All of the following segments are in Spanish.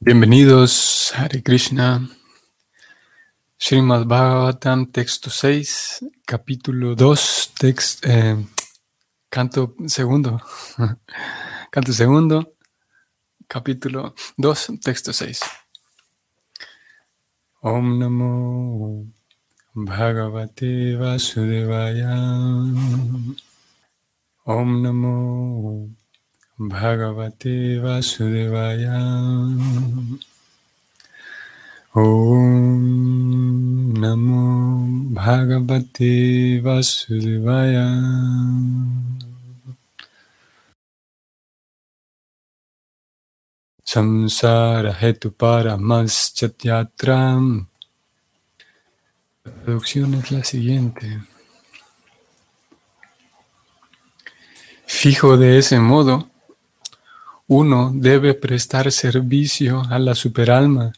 Bienvenidos, Hare Krishna. Srimad Bhagavatam, texto 6, capítulo 2, texto, eh, canto segundo. canto segundo, capítulo 2, texto 6. Om Namo Bhagavate Vasudevaya. Om Namo Bhagavate Vasudevaya. Om Namo Bhagavate Vasudevaya. Samsara Hetu Paramaschatyatram. La traducción es la siguiente. Fijo de ese modo, uno debe prestar servicio a la superalma,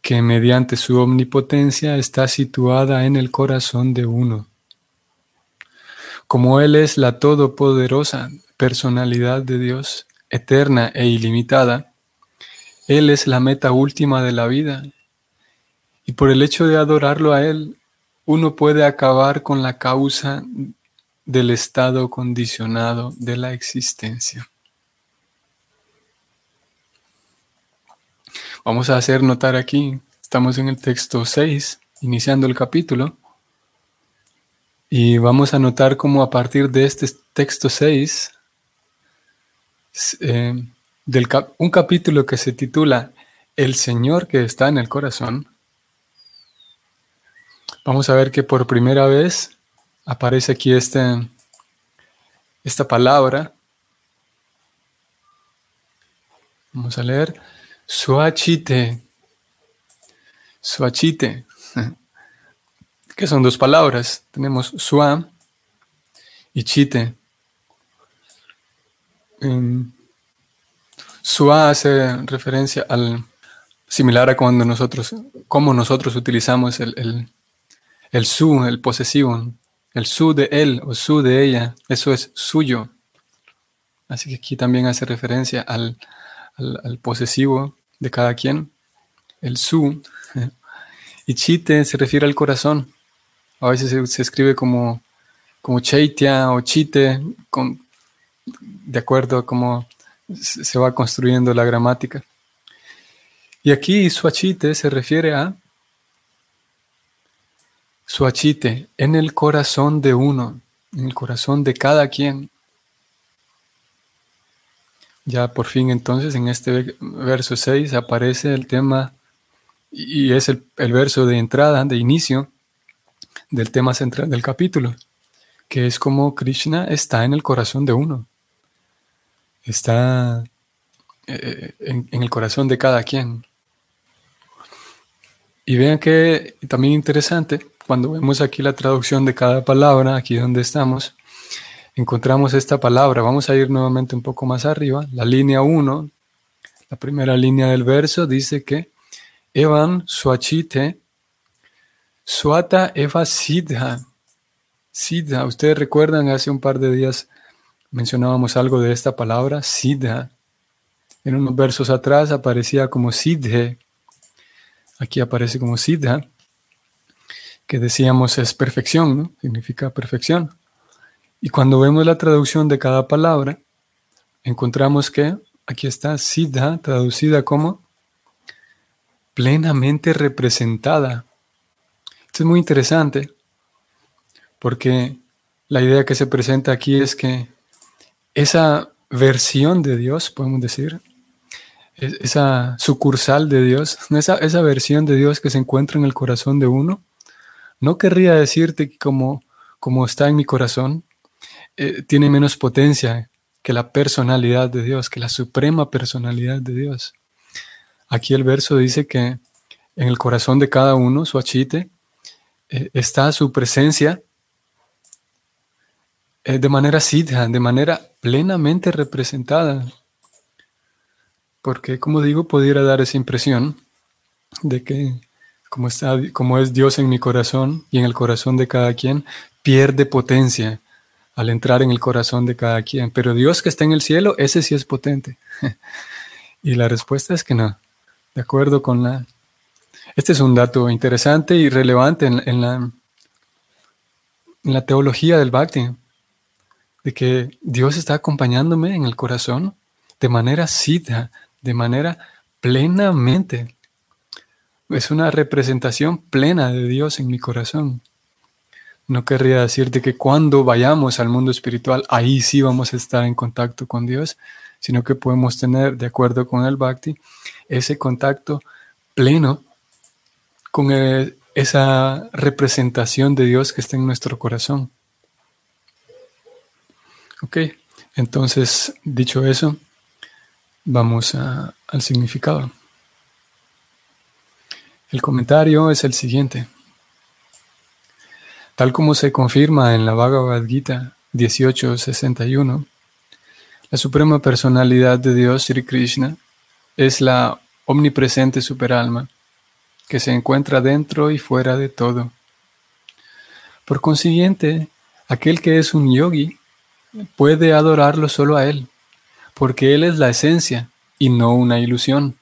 que mediante su omnipotencia está situada en el corazón de uno. Como Él es la todopoderosa personalidad de Dios, eterna e ilimitada, Él es la meta última de la vida, y por el hecho de adorarlo a Él, uno puede acabar con la causa del estado condicionado de la existencia. Vamos a hacer notar aquí, estamos en el texto 6, iniciando el capítulo, y vamos a notar cómo a partir de este texto 6, eh, del un capítulo que se titula El Señor que está en el corazón, vamos a ver que por primera vez aparece aquí este, esta palabra. Vamos a leer Suachite. Suachite. Que son dos palabras. Tenemos sua y chite. Um, sua hace referencia al similar a cuando nosotros, como nosotros utilizamos el, el, el su, el posesivo, el su de él o su de ella, eso es suyo. Así que aquí también hace referencia al, al posesivo de cada quien, el su, y chite se refiere al corazón. A veces se, escribe como, como chaitia o chite, con, de acuerdo a cómo se va construyendo la gramática. Y aquí suachite se refiere a suachite en el corazón de uno, en el corazón de cada quien. Ya por fin entonces en este verso 6 aparece el tema y es el, verso de entrada, de inicio del tema central del capítulo, que es como Krishna está en el corazón de uno, está eh, en, en el corazón de cada quien. Y vean que también interesante, cuando vemos aquí la traducción de cada palabra, aquí donde estamos, encontramos esta palabra. Vamos a ir nuevamente un poco más arriba. La línea 1, la primera línea del verso dice que Evan Suachite Suata Eva Siddha. Siddha. Ustedes recuerdan, hace un par de días mencionábamos algo de esta palabra, Siddha. En unos versos atrás aparecía como Siddhe. Aquí aparece como Siddha, que decíamos es perfección, ¿no? Significa perfección. Y cuando vemos la traducción de cada palabra, encontramos que aquí está Siddha, traducida como plenamente representada. Esto es muy interesante porque la idea que se presenta aquí es que esa versión de Dios, podemos decir, esa sucursal de Dios, esa, esa versión de Dios que se encuentra en el corazón de uno, no querría decirte que como, como está en mi corazón, eh, tiene menos potencia que la personalidad de Dios, que la suprema personalidad de Dios. Aquí el verso dice que en el corazón de cada uno, su achite, eh, está su presencia eh, de manera siddha, de manera plenamente representada. Porque, como digo, pudiera dar esa impresión de que como, está, como es Dios en mi corazón y en el corazón de cada quien, pierde potencia al entrar en el corazón de cada quien. Pero Dios que está en el cielo, ese sí es potente. y la respuesta es que no. de acuerdo con la... Este es un dato interesante y relevante en, la, teología del Bhakti, de que Dios está acompañándome en el corazón de manera cita, de manera plenamente. Es una representación plena de Dios en mi corazón. No querría decirte que cuando vayamos al mundo espiritual, ahí sí vamos a estar en contacto con Dios, sino que podemos tener, de acuerdo con el Bhakti, ese contacto pleno con eh, esa representación de Dios que está en nuestro corazón. Ok, entonces, dicho eso, vamos al significado. El comentario es el siguiente. Tal como se confirma en la Bhagavad Gita 1861, la suprema personalidad de Dios, Sri Krishna, es la omnipresente superalma que se encuentra dentro y fuera de todo. Por consiguiente, aquel que es un yogi puede adorarlo solo a Él, porque Él es la esencia y no una ilusión.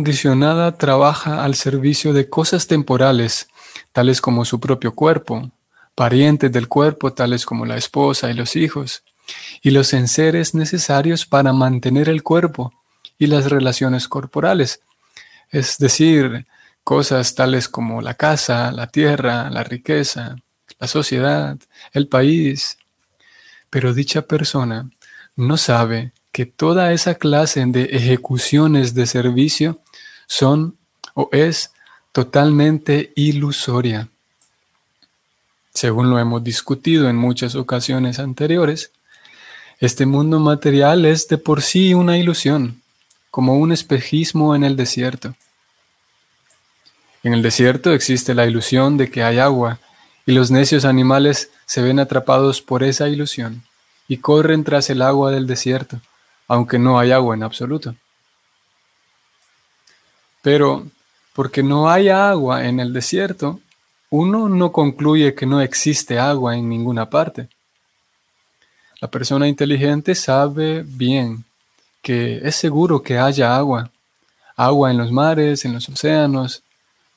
Condicionada trabaja al servicio de cosas temporales, tales como su propio cuerpo, parientes del cuerpo, tales como la esposa y los hijos, y los enseres necesarios para mantener el cuerpo y las relaciones corporales, es decir, cosas tales como la casa, la tierra, la riqueza, la sociedad, el país. Pero dicha persona no sabe que toda esa clase de ejecuciones de servicio son o es totalmente ilusoria. Según lo hemos discutido en muchas ocasiones anteriores, este mundo material es de por sí una ilusión, como un espejismo en el desierto. En el desierto existe la ilusión de que hay agua y los necios animales se ven atrapados por esa ilusión y corren tras el agua del desierto, aunque no hay agua en absoluto. Pero porque no hay agua en el desierto, uno no concluye que no existe agua en ninguna parte. La persona inteligente sabe bien que es seguro que haya agua, agua en los mares, en los océanos,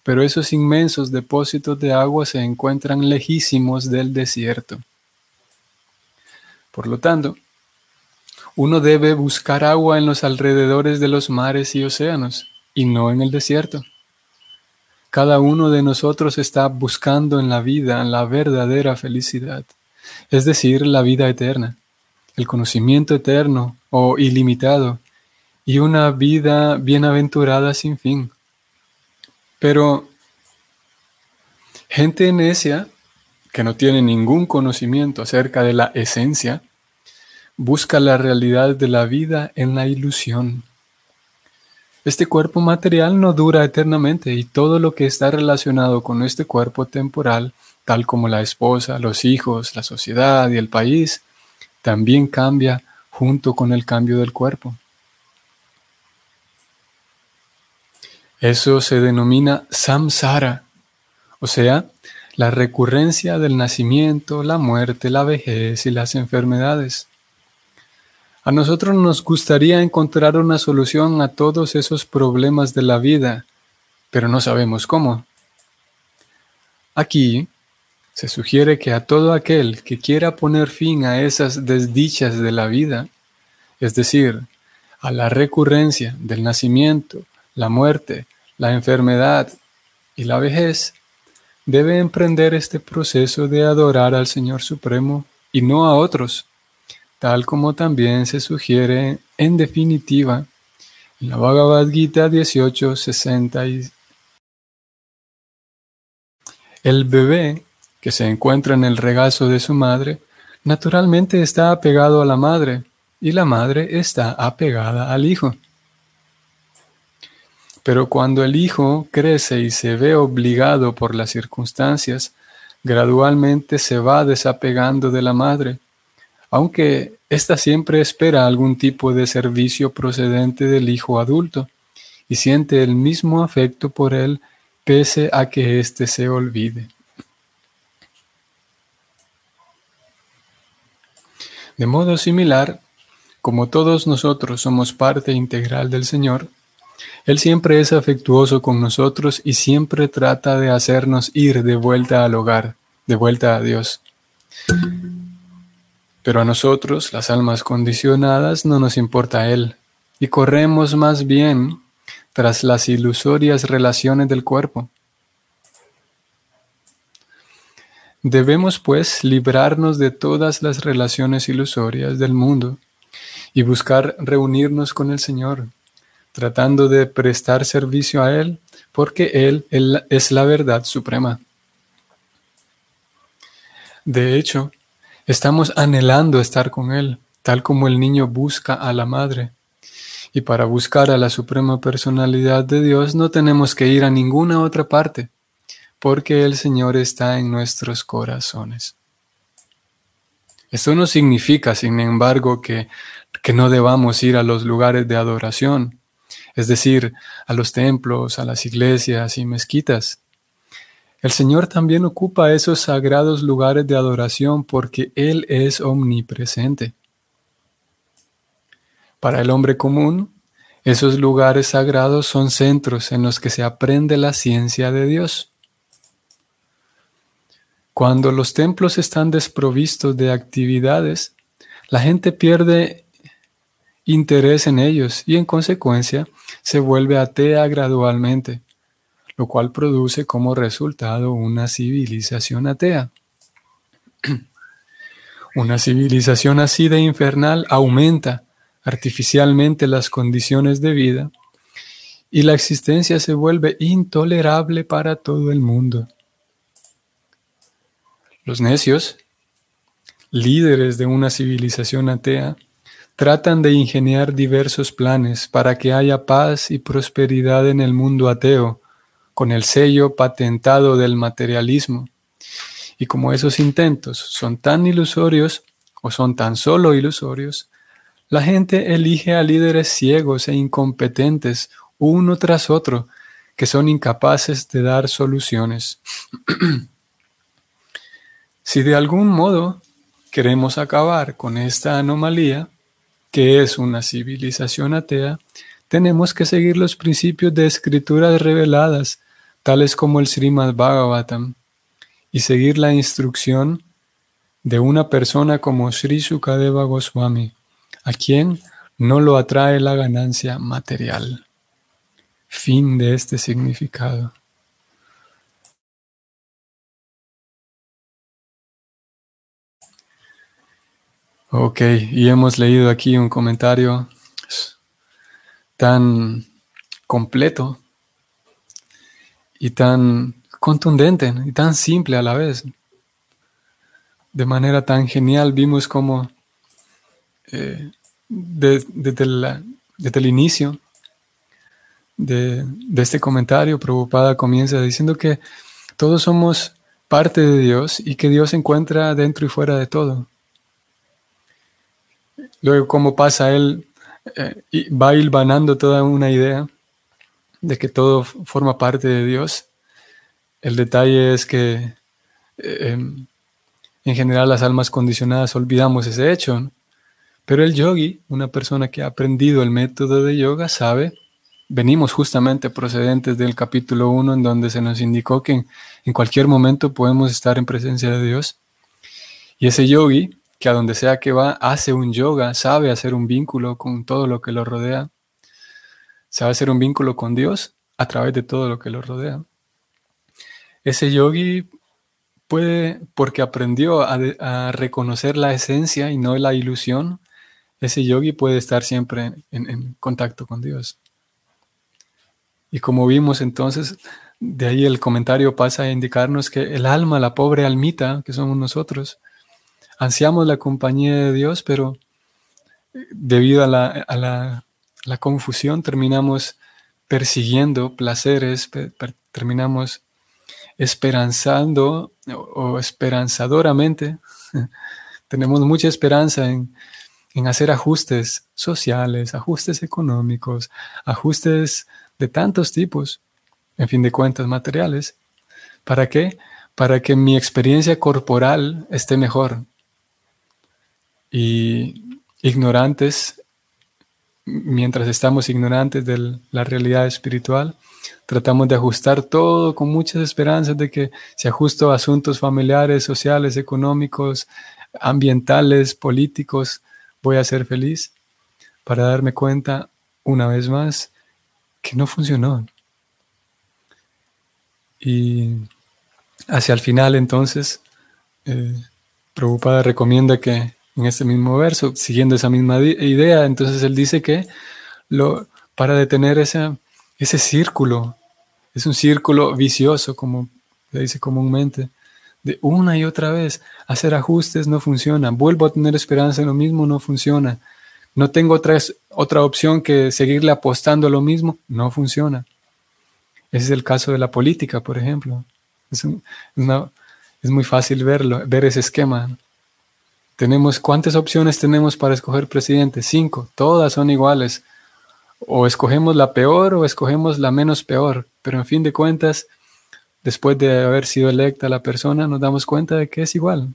pero esos inmensos depósitos de agua se encuentran lejísimos del desierto. Por lo tanto, uno debe buscar agua en los alrededores de los mares y océanos y no en el desierto. Cada uno de nosotros está buscando en la vida la verdadera felicidad, es decir, la vida eterna, el conocimiento eterno o ilimitado y una vida bienaventurada sin fin. Pero gente necia, que no tiene ningún conocimiento acerca de la esencia, busca la realidad de la vida en la ilusión este cuerpo material no dura eternamente y todo lo que está relacionado con este cuerpo temporal, tal como la esposa, los hijos, la sociedad y el país, también cambia junto con el cambio del cuerpo. Eso se denomina samsara, o sea, la recurrencia del nacimiento, la muerte, la vejez y las enfermedades. A nosotros nos gustaría encontrar una solución a todos esos problemas de la vida, pero no sabemos cómo. Aquí se sugiere que a todo aquel que quiera poner fin a esas desdichas de la vida, es decir, a la recurrencia del nacimiento, la muerte, la enfermedad y la vejez, debe emprender este proceso de adorar al Señor Supremo y no a otros tal como también se sugiere en definitiva en la Bhagavad Gita 18.60. El bebé que se encuentra en el regazo de su madre naturalmente está apegado a la madre y la madre está apegada al hijo. Pero cuando el hijo crece y se ve obligado por las circunstancias, gradualmente se va desapegando de la madre aunque ésta siempre espera algún tipo de servicio procedente del hijo adulto y siente el mismo afecto por él pese a que éste se olvide. De modo similar, como todos nosotros somos parte integral del Señor, Él siempre es afectuoso con nosotros y siempre trata de hacernos ir de vuelta al hogar, de vuelta a Dios. Pero a nosotros, las almas condicionadas, no nos importa Él, y corremos más bien tras las ilusorias relaciones del cuerpo. Debemos, pues, librarnos de todas las relaciones ilusorias del mundo y buscar reunirnos con el Señor, tratando de prestar servicio a Él, porque Él, Él es la verdad suprema. De hecho, estamos anhelando estar con Él, tal como el niño busca a la madre. Y para buscar a la suprema personalidad de Dios no tenemos que ir a ninguna otra parte porque el Señor está en nuestros corazones. Esto no significa, sin embargo, que, que no debamos ir a los lugares de adoración, es decir, a los templos, a las iglesias y mezquitas. El Señor también ocupa esos sagrados lugares de adoración porque Él es omnipresente. Para el hombre común, esos lugares sagrados son centros en los que se aprende la ciencia de Dios. Cuando los templos están desprovistos de actividades, la gente pierde interés en ellos y en consecuencia se vuelve atea gradualmente, lo cual produce como resultado una civilización atea. Una civilización así de infernal aumenta artificialmente las condiciones de vida y la existencia se vuelve intolerable para todo el mundo. Los necios, líderes de una civilización atea, tratan de ingeniar diversos planes para que haya paz y prosperidad en el mundo ateo, con el sello patentado del materialismo. Y como esos intentos son tan ilusorios, o son tan solo ilusorios, la gente elige a líderes ciegos e incompetentes uno tras otro, que son incapaces de dar soluciones. Si de algún modo queremos acabar con esta anomalía, que es una civilización atea, tenemos que seguir los principios de escrituras reveladas, tales como el Srimad Bhagavatam, y seguir la instrucción de una persona como Sri Sukadeva Goswami, a quien no lo atrae la ganancia material. Fin de este significado. Ok, y hemos leído aquí un comentario tan completo y tan contundente y tan simple a la vez. De manera tan genial vimos como eh, desde, el inicio de, este comentario, Preocupada comienza diciendo que todos somos parte de Dios y que Dios se encuentra dentro y fuera de todo. Luego, cómo pasa él, eh, y va hilvanando toda una idea de que todo forma parte de Dios. El detalle es que eh, em, en general las almas condicionadas olvidamos ese hecho, pero el yogi, una persona que ha aprendido el método de yoga, sabe, venimos justamente procedentes del capítulo 1 en donde se nos indicó que en cualquier momento podemos estar en presencia de Dios. Y ese yogi que a donde sea que va hace un yoga, sabe hacer un vínculo con todo lo que lo rodea, sabe hacer un vínculo con Dios a través de todo lo que lo rodea. Ese yogi puede, porque aprendió a, reconocer la esencia y no la ilusión, ese yogi puede estar siempre en, en contacto con Dios. Y como vimos entonces, de ahí el comentario pasa a indicarnos que el alma, la pobre almita que somos nosotros, ansiamos la compañía de Dios, pero debido a la, confusión terminamos persiguiendo placeres, terminamos esperanzando o, esperanzadoramente. Tenemos mucha esperanza en, en hacer ajustes sociales, ajustes económicos, ajustes de tantos tipos, en fin de cuentas materiales. ¿Para qué? Para que mi experiencia corporal esté mejor, y, ignorantes, mientras estamos ignorantes de la realidad espiritual, tratamos de ajustar todo con muchas esperanzas de que se ajusto a asuntos familiares, sociales, económicos, ambientales, políticos, voy a ser feliz, para darme cuenta una vez más que no funcionó. Y hacia el final entonces, eh, recomienda que en este mismo verso, siguiendo esa misma idea, entonces él dice que lo, para detener ese, círculo, es un círculo vicioso, como se dice comúnmente, de una y otra vez hacer ajustes no funciona, vuelvo a tener esperanza en lo mismo, no funciona, no tengo otra, otra opción que seguirle apostando a lo mismo, no funciona. Ese es el caso de la política, por ejemplo. Es, es muy fácil verlo, ver ese esquema. Tenemos, ¿cuántas opciones tenemos para escoger presidente? Cinco, todas son iguales. O escogemos la peor o escogemos la menos peor, pero en fin de cuentas, después de haber sido electa la persona, nos damos cuenta de que es igual.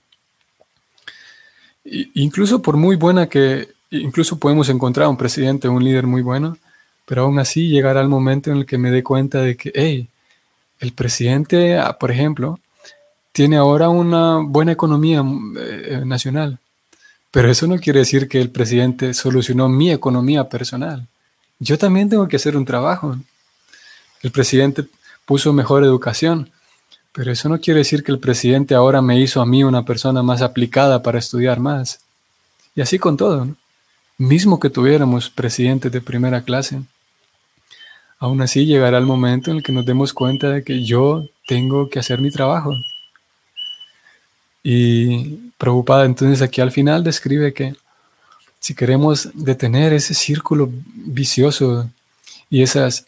incluso por muy buena que, incluso podemos encontrar un presidente, un líder muy bueno, pero aún así llegará el momento en el que me dé cuenta de que, hey, el presidente, ah, por ejemplo, tiene ahora una buena economía eh, nacional, pero eso no quiere decir que el presidente solucionó mi economía personal. Yo también tengo que hacer un trabajo. El presidente puso mejor educación, pero eso no quiere decir que el presidente ahora me hizo a mí una persona más aplicada para estudiar más. Y así con todo, mismo que tuviéramos presidentes de primera clase, aún así llegará el momento en el que nos demos cuenta de que yo tengo que hacer mi trabajo. Y preocupada, entonces aquí al final describe que si queremos detener ese círculo vicioso y esas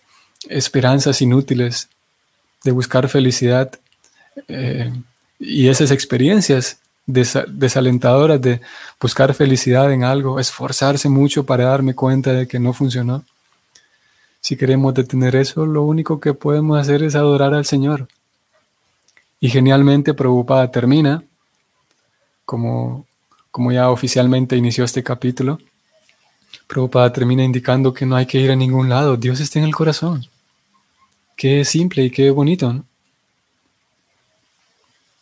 esperanzas inútiles de buscar felicidad eh, y esas experiencias desalentadoras de buscar felicidad en algo, esforzarse mucho para darme cuenta de que no funcionó. Si queremos detener eso, lo único que podemos hacer es adorar al Señor. Y genialmente Prabhupada termina, como, como ya oficialmente inició este capítulo, Prabhupada termina indicando que no hay que ir a ningún lado, Dios está en el corazón. Qué simple y qué bonito.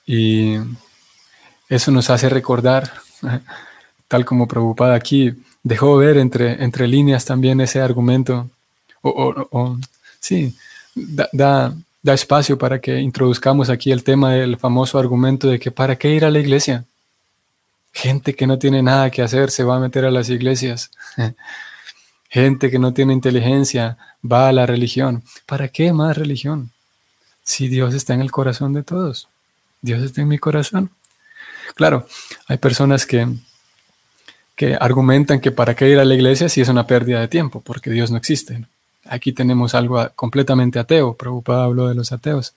Y eso nos hace recordar, tal como Prabhupada aquí dejó ver entre, entre líneas también ese argumento, o, sí, da, da, espacio para que introduzcamos aquí el tema del famoso argumento de que para qué ir a la iglesia. Gente que no tiene nada que hacer se va a meter a las iglesias. Gente que no tiene inteligencia va a la religión. ¿Para qué más religión? Si Dios está en el corazón de todos. Dios está en mi corazón. Claro, hay personas que, que argumentan que para qué ir a la iglesia si es una pérdida de tiempo, porque Dios no existe. Aquí tenemos algo completamente ateo. Prabhupada habló de los ateos.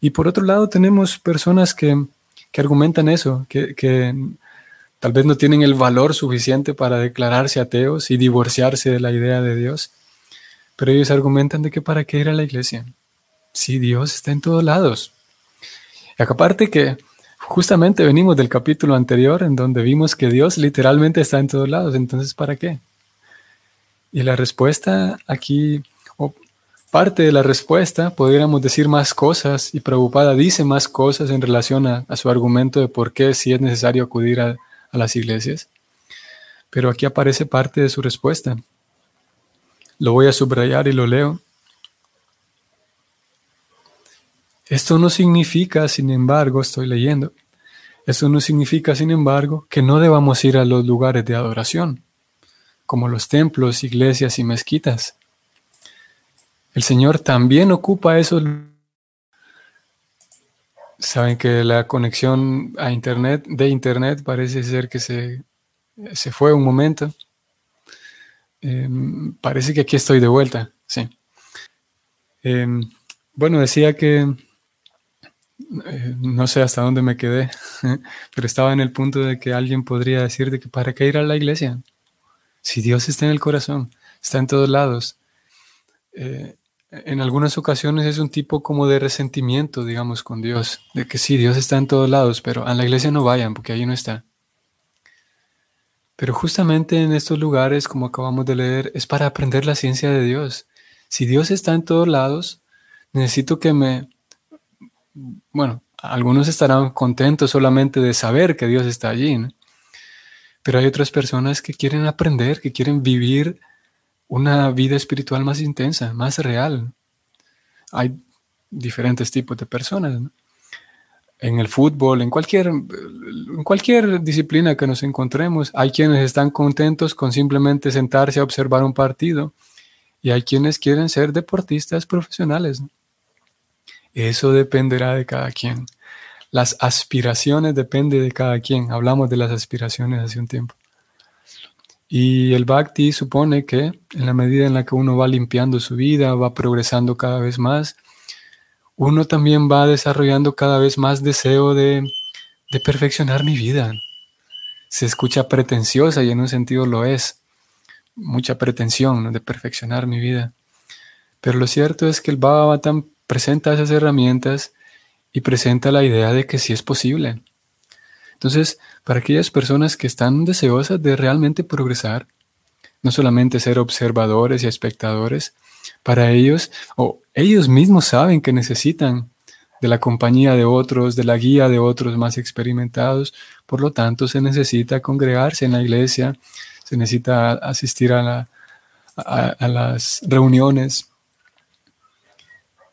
Y por otro lado tenemos personas que, argumentan eso, que, que Tal vez no tienen el valor suficiente para declararse ateos y divorciarse de la idea de Dios, pero ellos argumentan de que para qué ir a la iglesia, si Dios está en todos lados. Y aparte que justamente venimos del capítulo anterior en donde vimos que Dios literalmente está en todos lados, entonces ¿para qué? Y la respuesta aquí, parte de la respuesta, podríamos decir más cosas, y preocupada dice más cosas en relación a, su argumento de por qué si es necesario acudir a, a las iglesias. Pero aquí aparece parte de su respuesta. Lo voy a subrayar y lo leo. Esto no significa, sin embargo, estoy leyendo, esto no significa, sin embargo, que no debamos ir a los lugares de adoración, como los templos, iglesias y mezquitas. El Señor también ocupa esos Saben que la conexión a Internet, de Internet, parece ser que se, se fue un momento. Em, parece que aquí estoy de vuelta, sí. Em, bueno, decía que eh, no sé hasta dónde me quedé, pero estaba en el punto de que alguien podría decir de que para qué ir a la iglesia. Si Dios está en el corazón, está en todos lados. Eh, en algunas ocasiones es un tipo como de resentimiento, digamos, con Dios, de que sí, Dios está en todos lados, pero a la iglesia no vayan porque ahí no está. Pero justamente en estos lugares, como acabamos de leer, es para aprender la ciencia de Dios. Si Dios está en todos lados, necesito que me... Bueno, algunos estarán contentos solamente de saber que Dios está allí, pero hay otras personas que quieren aprender, que quieren vivir una vida espiritual más intensa, más real. Hay diferentes tipos de personas. En el fútbol, en cualquier, en cualquier disciplina que nos encontremos, hay quienes están contentos con simplemente sentarse a observar un partido y hay quienes quieren ser deportistas profesionales. Eso dependerá de cada quien. Las aspiraciones dependen de cada quien. Hablamos de las aspiraciones hace un tiempo. Y el bhakti supone que en la medida en la que uno va limpiando su vida, va progresando cada vez más, uno también va desarrollando cada vez más deseo de, perfeccionar mi vida. Se escucha pretenciosa y en un sentido lo es. Mucha pretensión de perfeccionar mi vida. Pero lo cierto es que el Bhagavatam presenta esas herramientas y presenta la idea de que sí es posible. Entonces, para aquellas personas que están deseosas de realmente progresar, no solamente ser observadores y espectadores, para ellos, o ellos mismos saben que necesitan de la compañía de otros, de la guía de otros más experimentados, por lo tanto se necesita congregarse en la iglesia, se necesita asistir a, a las reuniones.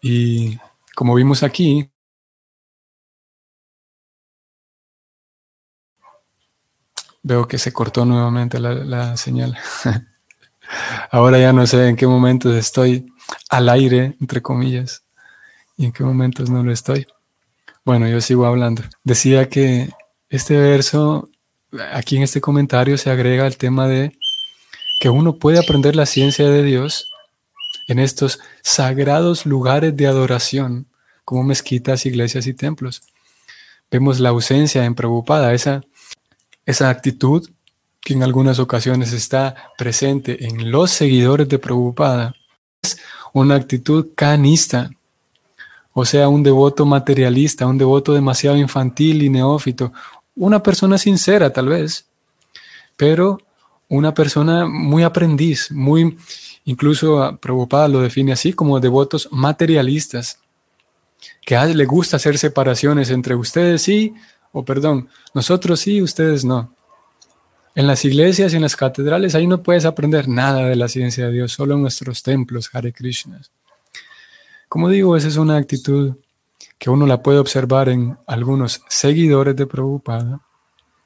Y como vimos aquí, Veo que se cortó nuevamente la, señal. Ahora ya no sé en qué momentos estoy al aire, entre comillas, y en qué momentos no lo estoy. Bueno, yo sigo hablando. Decía que este verso, aquí en este comentario se agrega el tema de que uno puede aprender la ciencia de Dios en estos sagrados lugares de adoración, como mezquitas, iglesias y templos. Vemos la ausencia en Prabhupada, esa esa actitud que en algunas ocasiones está presente en los seguidores de Prabhupada es una actitud canista, o sea, un devoto materialista, un devoto demasiado infantil y neófito, una persona sincera tal vez, pero una persona muy aprendiz, muy, incluso Prabhupada lo define así como devotos materialistas, que le gusta hacer separaciones entre ustedes sí o perdón, nosotros sí, ustedes no. En las iglesias y en las catedrales ahí no puedes aprender nada de la ciencia de Dios, solo en nuestros templos, Hare Krishna. Como digo, esa es una actitud que uno la puede observar en algunos seguidores de Prabhupada,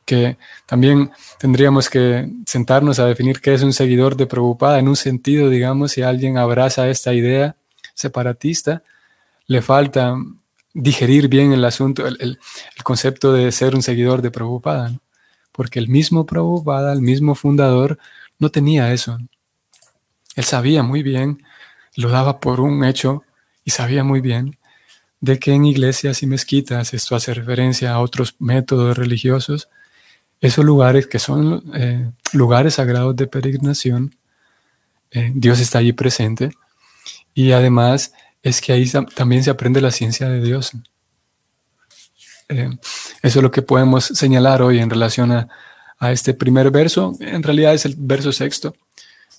que también tendríamos que sentarnos a definir qué es un seguidor de Prabhupada en un sentido, digamos, si alguien abraza esta idea separatista, le falta digerir bien el asunto, el, concepto de ser un seguidor de Prabhupada, porque el mismo Prabhupada, el mismo fundador, no tenía eso. Él sabía muy bien, lo daba por un hecho y sabía muy bien de que en iglesias y mezquitas, esto hace referencia a otros métodos religiosos, esos lugares que son eh, lugares sagrados de peregrinación, eh, Dios está allí presente. Y además es que ahí también se aprende la ciencia de Dios. Eh, eso es lo que podemos señalar hoy en relación a, este primer verso. En realidad es el verso sexto,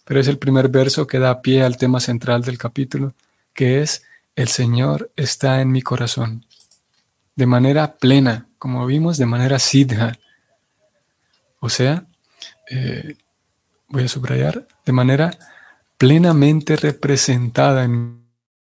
pero es el primer verso que da pie al tema central del capítulo, que es el Señor está en mi corazón. De manera plena, como vimos, de manera siddha. O sea, eh, voy a subrayar, de manera plenamente representada en